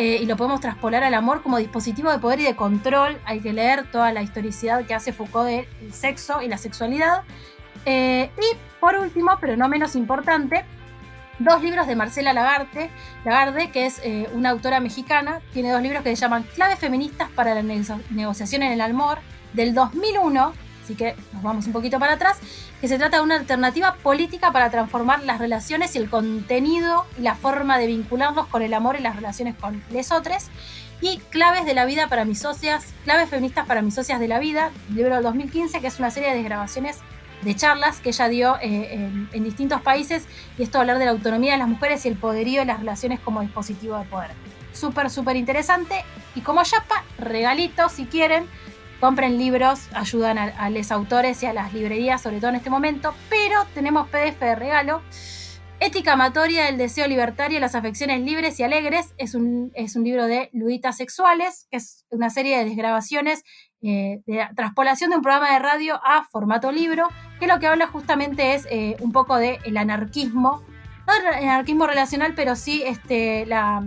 eh, y lo podemos traspolar al amor como dispositivo de poder y de control. Hay que leer toda la historicidad que hace Foucault del sexo y la sexualidad. Eh, y por último, pero no menos importante, dos libros de Marcela Lagarde, Lagarde que es eh, una autora mexicana, tiene dos libros que se llaman Claves feministas para la negociación en el amor, del 2001 así que nos vamos un poquito para atrás, que se trata de una alternativa política para transformar las relaciones y el contenido y la forma de vincularnos con el amor y las relaciones con les otros. Y Claves de la Vida para mis socias, Claves Feministas para mis socias de la vida, libro del 2015, que es una serie de grabaciones de charlas que ella dio eh, en, distintos países, y esto hablar de la autonomía de las mujeres y el poderío de las relaciones como dispositivo de poder. Súper, súper interesante. Y como yapa, regalito si quieren, compren libros, ayudan a, los autores y a las librerías, sobre todo en este momento, pero tenemos PDF de regalo. Ética amatoria del deseo libertario las afecciones libres y alegres es un, es un libro de luditas sexuales, que es una serie de desgrabaciones eh, de traspolación de un programa de radio a formato libro, que lo que habla justamente es eh, un poco del el anarquismo, no el anarquismo relacional, pero sí este, la,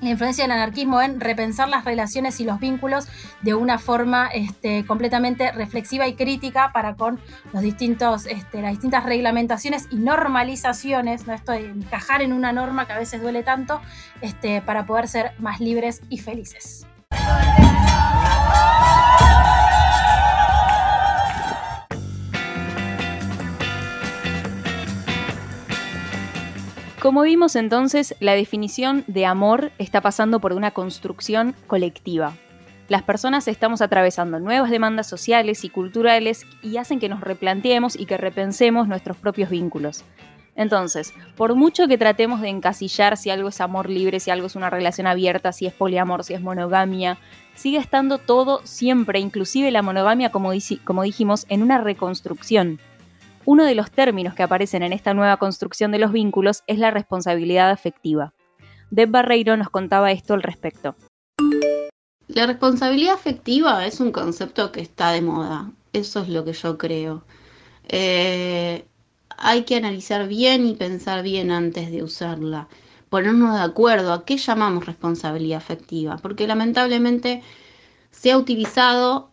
la influencia del anarquismo en repensar las relaciones y los vínculos de una forma este, completamente reflexiva y crítica para con los distintos, este, las distintas reglamentaciones y normalizaciones, ¿no? esto de encajar en una norma que a veces duele tanto, este, para poder ser más libres y felices. Como vimos entonces, la definición de amor está pasando por una construcción colectiva. Las personas estamos atravesando nuevas demandas sociales y culturales y hacen que nos replanteemos y que repensemos nuestros propios vínculos. Entonces, por mucho que tratemos de encasillar si algo es amor libre, si algo es una relación abierta, si es poliamor, si es monogamia, sigue estando todo siempre, inclusive la monogamia, como, como dijimos, en una reconstrucción. Uno de los términos que aparecen en esta nueva construcción de los vínculos es la responsabilidad afectiva. Deb Barreiro nos contaba esto al respecto. La responsabilidad afectiva es un concepto que está de moda, eso es lo que yo creo. Eh, hay que analizar bien y pensar bien antes de usarla. Ponernos de acuerdo a qué llamamos responsabilidad afectiva, porque lamentablemente se ha utilizado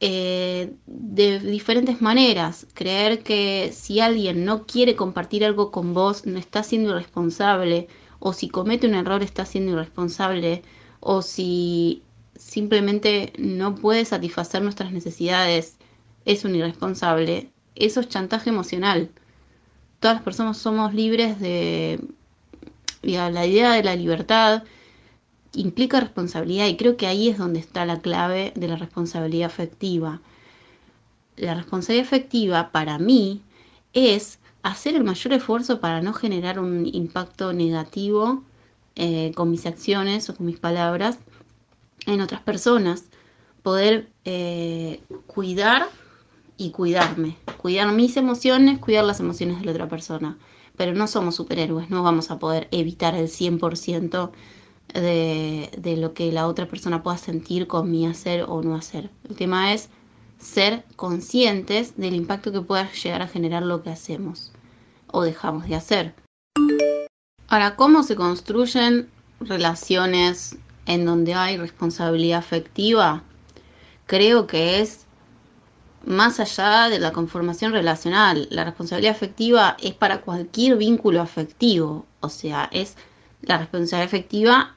eh, de diferentes maneras. Creer que si alguien no quiere compartir algo con vos, no está siendo irresponsable, o si comete un error está siendo irresponsable, o si simplemente no puede satisfacer nuestras necesidades, es un irresponsable. Eso es chantaje emocional. Todas las personas somos libres de... la idea de la libertad implica responsabilidad y creo que ahí es donde está la clave de la responsabilidad afectiva. La responsabilidad afectiva para mí es hacer el mayor esfuerzo para no generar un impacto negativo eh, con mis acciones o con mis palabras en otras personas. Poder eh, cuidar y cuidarme. Cuidar mis emociones, cuidar las emociones de la otra persona. Pero no somos superhéroes, no vamos a poder evitar el 100% de, de lo que la otra persona pueda sentir con mi hacer o no hacer. El tema es ser conscientes del impacto que pueda llegar a generar lo que hacemos o dejamos de hacer. Ahora, ¿cómo se construyen relaciones en donde hay responsabilidad afectiva? Creo que es más allá de la conformación relacional. La responsabilidad afectiva es para cualquier vínculo afectivo, o sea, es la responsabilidad afectiva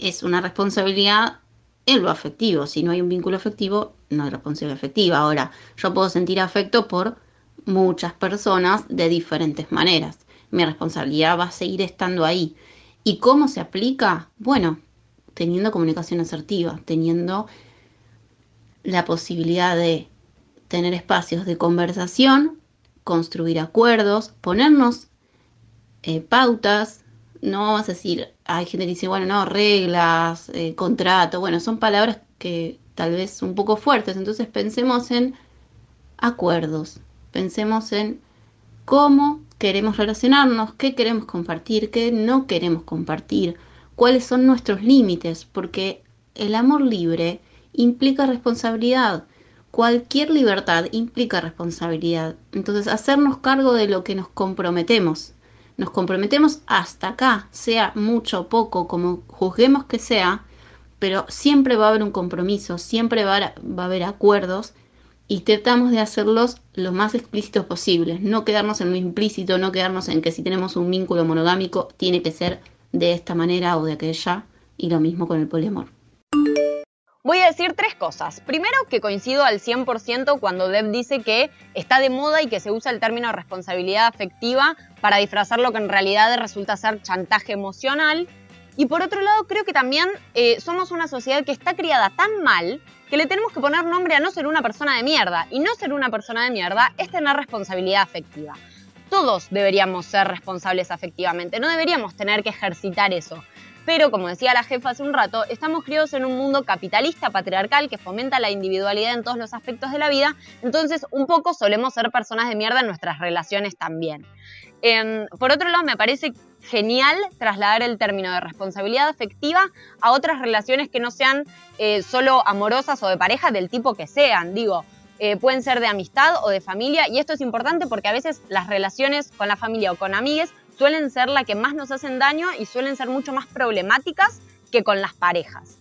es una responsabilidad en lo afectivo. Si no hay un vínculo afectivo, no hay responsabilidad afectiva. Ahora, yo puedo sentir afecto por muchas personas de diferentes maneras. Mi responsabilidad va a seguir estando ahí. ¿Y cómo se aplica? Bueno, teniendo comunicación asertiva, teniendo la posibilidad de tener espacios de conversación, construir acuerdos, ponernos eh, pautas, no vamos a decir, hay gente que dice, bueno, no, reglas, eh, contrato, bueno, son palabras que tal vez un poco fuertes, entonces pensemos en acuerdos, pensemos en cómo queremos relacionarnos, qué queremos compartir, qué no queremos compartir, cuáles son nuestros límites, porque el amor libre implica responsabilidad. Cualquier libertad implica responsabilidad. Entonces, hacernos cargo de lo que nos comprometemos nos comprometemos hasta acá, sea mucho o poco, como juzguemos que sea, pero siempre va a haber un compromiso, siempre va a, haber acuerdos y tratamos de hacerlos lo más explícitos posibles, no quedarnos en lo implícito, no quedarnos en que si tenemos un vínculo monogámico tiene que ser de esta manera o de aquella, y lo mismo con el poliamor. Voy a decir tres cosas. Primero, que coincido al 100% cuando Deb dice que está de moda y que se usa el término responsabilidad afectiva para disfrazar lo que en realidad resulta ser chantaje emocional. Y por otro lado, creo que también eh, somos una sociedad que está criada tan mal que le tenemos que poner nombre a no ser una persona de mierda. Y no ser una persona de mierda es tener responsabilidad afectiva. Todos deberíamos ser responsables afectivamente, no deberíamos tener que ejercitar eso. Pero como decía la jefa hace un rato, estamos criados en un mundo capitalista, patriarcal, que fomenta la individualidad en todos los aspectos de la vida, entonces un poco solemos ser personas de mierda en nuestras relaciones también. Em, por otro lado, me parece genial trasladar el término de responsabilidad afectiva a otras relaciones que no sean eh, solo amorosas o de pareja, del tipo que sean. Digo, eh, pueden ser de amistad o de familia, y esto es importante porque a veces las relaciones con la familia o con amigues suelen ser las que más nos hacen daño y suelen ser mucho más problemáticas que con las parejas.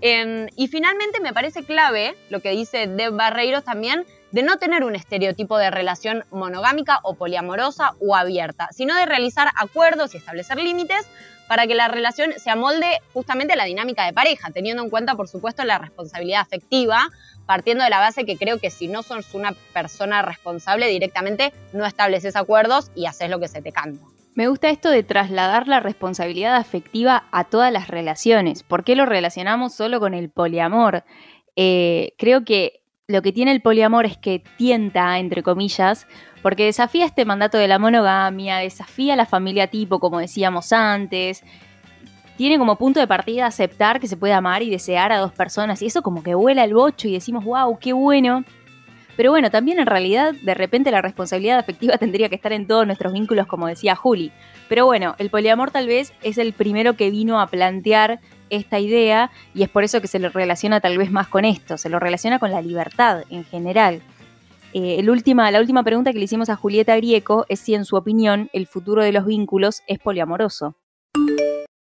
Em, y finalmente me parece clave lo que dice Deb Barreiros también de no tener un estereotipo de relación monogámica o poliamorosa o abierta, sino de realizar acuerdos y establecer límites para que la relación se amolde justamente a la dinámica de pareja, teniendo en cuenta, por supuesto, la responsabilidad afectiva, partiendo de la base que creo que si no sos una persona responsable directamente, no estableces acuerdos y haces lo que se te canta. Me gusta esto de trasladar la responsabilidad afectiva a todas las relaciones. ¿Por qué lo relacionamos solo con el poliamor? Eh, creo que lo que tiene el poliamor es que tienta, entre comillas, porque desafía este mandato de la monogamia, desafía la familia tipo, como decíamos antes. Tiene como punto de partida aceptar que se puede amar y desear a dos personas, y eso como que vuela el bocho y decimos, wow, qué bueno. Pero bueno, también en realidad de repente la responsabilidad afectiva tendría que estar en todos nuestros vínculos, como decía Juli. Pero bueno, el poliamor tal vez es el primero que vino a plantear esta idea y es por eso que se lo relaciona tal vez más con esto, se lo relaciona con la libertad en general. Eh, el última, la última pregunta que le hicimos a Julieta Grieco es si en su opinión el futuro de los vínculos es poliamoroso.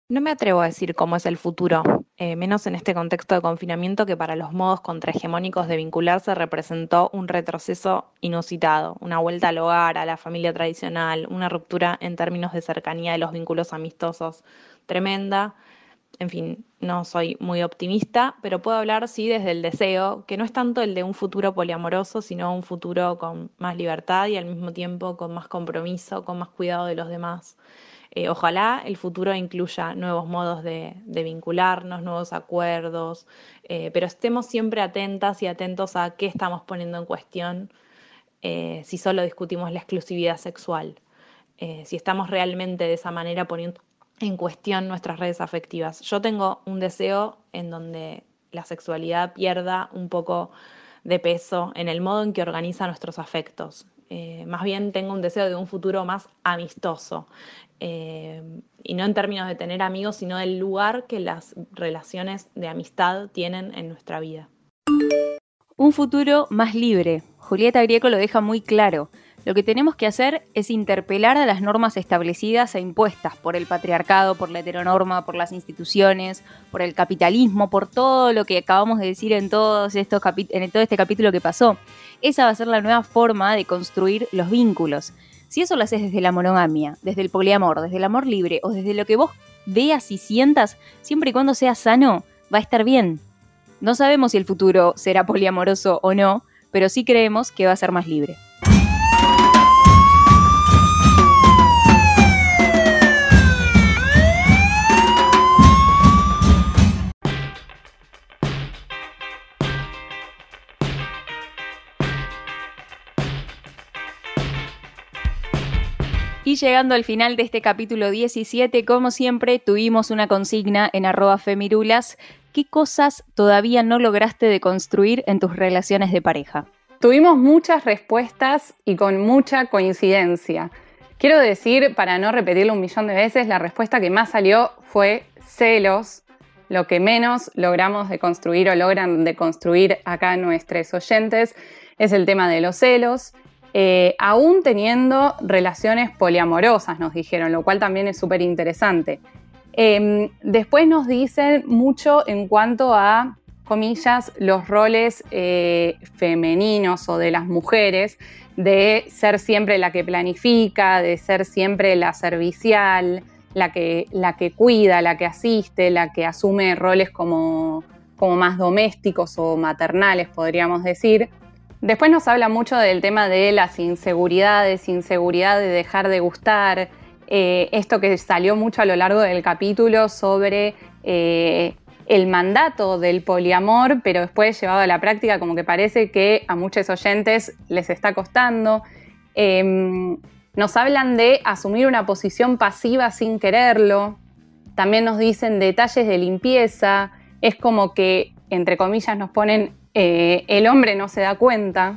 No me atrevo a decir cómo es el futuro, eh, menos en este contexto de confinamiento que para los modos contrahegemónicos de vincularse representó un retroceso inusitado, una vuelta al hogar, a la familia tradicional, una ruptura en términos de cercanía de los vínculos amistosos tremenda. En fin, no soy muy optimista, pero puedo hablar sí desde el deseo, que no es tanto el de un futuro poliamoroso, sino un futuro con más libertad y al mismo tiempo con más compromiso, con más cuidado de los demás. Eh, ojalá el futuro incluya nuevos modos de, vincularnos, nuevos acuerdos, eh, pero estemos siempre atentas y atentos a qué estamos poniendo en cuestión eh, si solo discutimos la exclusividad sexual, si estamos realmente de esa manera poniendo en cuestión nuestras redes afectivas. Yo tengo un deseo en donde la sexualidad pierda un poco de peso en el modo en que organiza nuestros afectos. más bien tengo un deseo de un futuro más amistoso, eh, y no en términos de tener amigos, sino del lugar que las relaciones de amistad tienen en nuestra vida. Un futuro más libre. Julieta Grieco lo deja muy claro. Lo que tenemos que hacer es interpelar a las normas establecidas e impuestas por el patriarcado, por la heteronorma, por las instituciones, por el capitalismo, por todo lo que acabamos de decir en, todos estos en todo este capítulo que pasó. Esa va a ser la nueva forma de construir los vínculos. Si eso lo haces desde la monogamia, desde el poliamor, desde el amor libre o desde lo que vos veas y sientas, siempre y cuando sea sano, va a estar bien. No sabemos si el futuro será poliamoroso o no, pero sí creemos que va a ser más libre. Y llegando al final de este capítulo 17, como siempre, tuvimos una consigna en arroba femirulas. ¿Qué cosas todavía no lograste deconstruir en tus relaciones de pareja? Tuvimos muchas respuestas y con mucha coincidencia. Quiero decir, para no repetirlo un millón de veces, la respuesta que más salió fue celos, lo que menos logramos deconstruir o logran deconstruir acá nuestros oyentes es el tema de los celos. Eh, aún teniendo relaciones poliamorosas, nos dijeron, lo cual también es súper interesante. Em, después nos dicen mucho en cuanto a, comillas, los roles eh, femeninos o de las mujeres, de ser siempre la que planifica, de ser siempre la servicial, la que, la que cuida, la que asiste, la que asume roles como, como más domésticos o maternales, podríamos decir. Después nos habla mucho del tema de las inseguridades, inseguridad de dejar de gustar, eh, esto que salió mucho a lo largo del capítulo sobre eh, el mandato del poliamor, pero después llevado a la práctica como que parece que a muchos oyentes les está costando. Em, nos hablan de asumir una posición pasiva sin quererlo. También nos dicen detalles de limpieza. Es como que, entre comillas, nos ponen eh, el hombre no se da cuenta.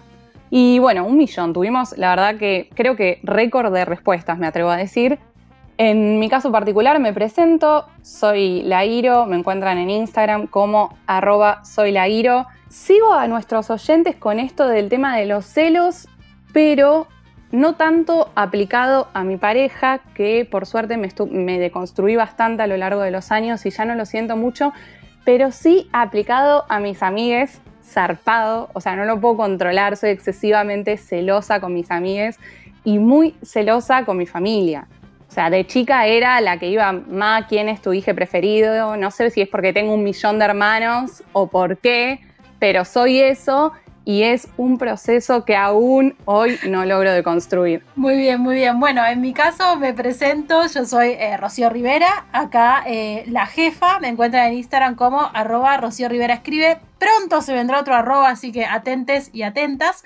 Y bueno, un millón. Tuvimos, la verdad que creo que récord de respuestas, me atrevo a decir. En mi caso particular me presento, soy Lairo, me encuentran en Instagram como arroba soy. Sigo a nuestros oyentes con esto del tema de los celos, pero no tanto aplicado a mi pareja, que por suerte me, me deconstruí bastante a lo largo de los años y ya no lo siento mucho, pero sí aplicado a mis amigues zarpado, o sea, no lo puedo controlar, soy excesivamente celosa con mis amigues y muy celosa con mi familia. O sea, de chica era la que iba, ma, ¿quién es tu hijo preferido? No sé si es porque tengo un millón de hermanos o por qué, pero soy eso y es un proceso que aún hoy no logro de construir. Muy bien, muy bien. Bueno, en mi caso me presento, yo soy eh, Rocío Rivera, acá eh, la jefa, me encuentran en Instagram como arroba Rocío Rivera Escribe. Pronto se vendrá otro arroba, así que atentes y atentas.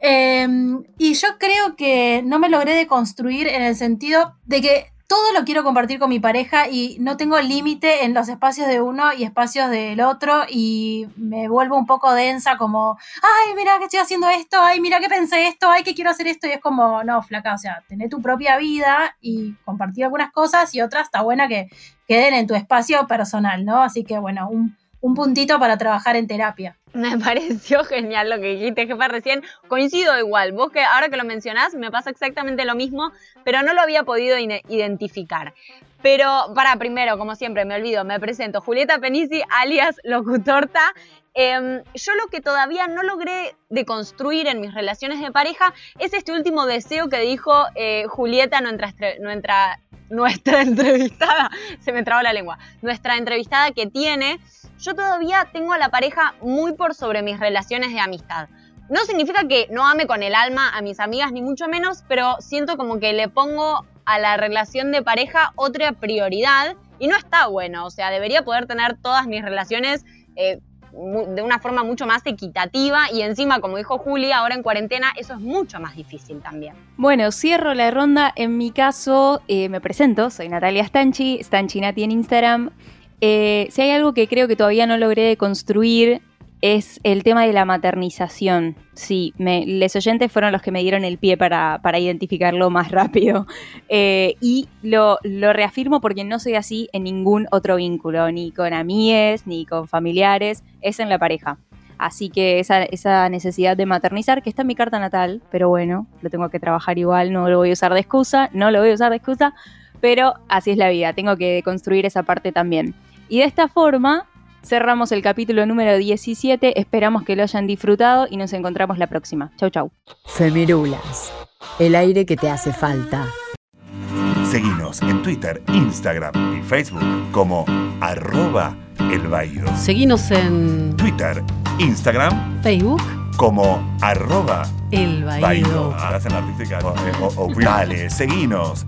Em, y yo creo que no me logré de construir en el sentido de que todo lo quiero compartir con mi pareja y no tengo límite en los espacios de uno y espacios del otro y me vuelvo un poco densa como, ay, mira que estoy haciendo esto, ay, mira que pensé esto, ay, que quiero hacer esto y es como, no, flaca, o sea, tener tu propia vida y compartir algunas cosas y otras está buena que queden en tu espacio personal, ¿no? Así que bueno, un, un puntito para trabajar en terapia. Me pareció genial lo que dijiste, jefa, recién. Coincido igual. Vos que ahora que lo mencionás, me pasa exactamente lo mismo, pero no lo había podido identificar. Pero para primero, como siempre, me olvido, me presento. Julieta Penisi, alias Locutorta. Em, yo lo que todavía no logré deconstruir en mis relaciones de pareja es este último deseo que dijo eh, Julieta, nuestra, nuestra, nuestra entrevistada, se me trabó la lengua, nuestra entrevistada que tiene, yo todavía tengo a la pareja muy por sobre mis relaciones de amistad. No significa que no ame con el alma a mis amigas, ni mucho menos, pero siento como que le pongo a la relación de pareja otra prioridad y no está bueno. O sea, debería poder tener todas mis relaciones eh, de una forma mucho más equitativa y encima, como dijo Juli, ahora en cuarentena eso es mucho más difícil también. Bueno, cierro la ronda. En mi caso, eh, me presento, soy Natalia Stanchi, Stanchinati en Instagram. Eh, si hay algo que creo que todavía no logré construir es el tema de la maternización. Sí, les oyentes fueron los que me dieron el pie para, identificarlo más rápido. Eh, y lo, reafirmo porque no soy así en ningún otro vínculo, ni con amigues, ni con familiares, es en la pareja. Así que esa, esa, necesidad de maternizar, que está en mi carta natal, pero bueno, lo tengo que trabajar igual, no lo voy a usar de excusa, no lo voy a usar de excusa, pero así es la vida, tengo que construir esa parte también. Y de esta forma cerramos el capítulo número 17. Esperamos que lo hayan disfrutado y nos encontramos la próxima. Chau, chau. Femirulas, el aire que te hace falta. Seguinos en Twitter, Instagram y Facebook como arroba elbaído. Seguinos en Twitter, Instagram, Facebook como arroba el Hacen artística. Dale, seguinos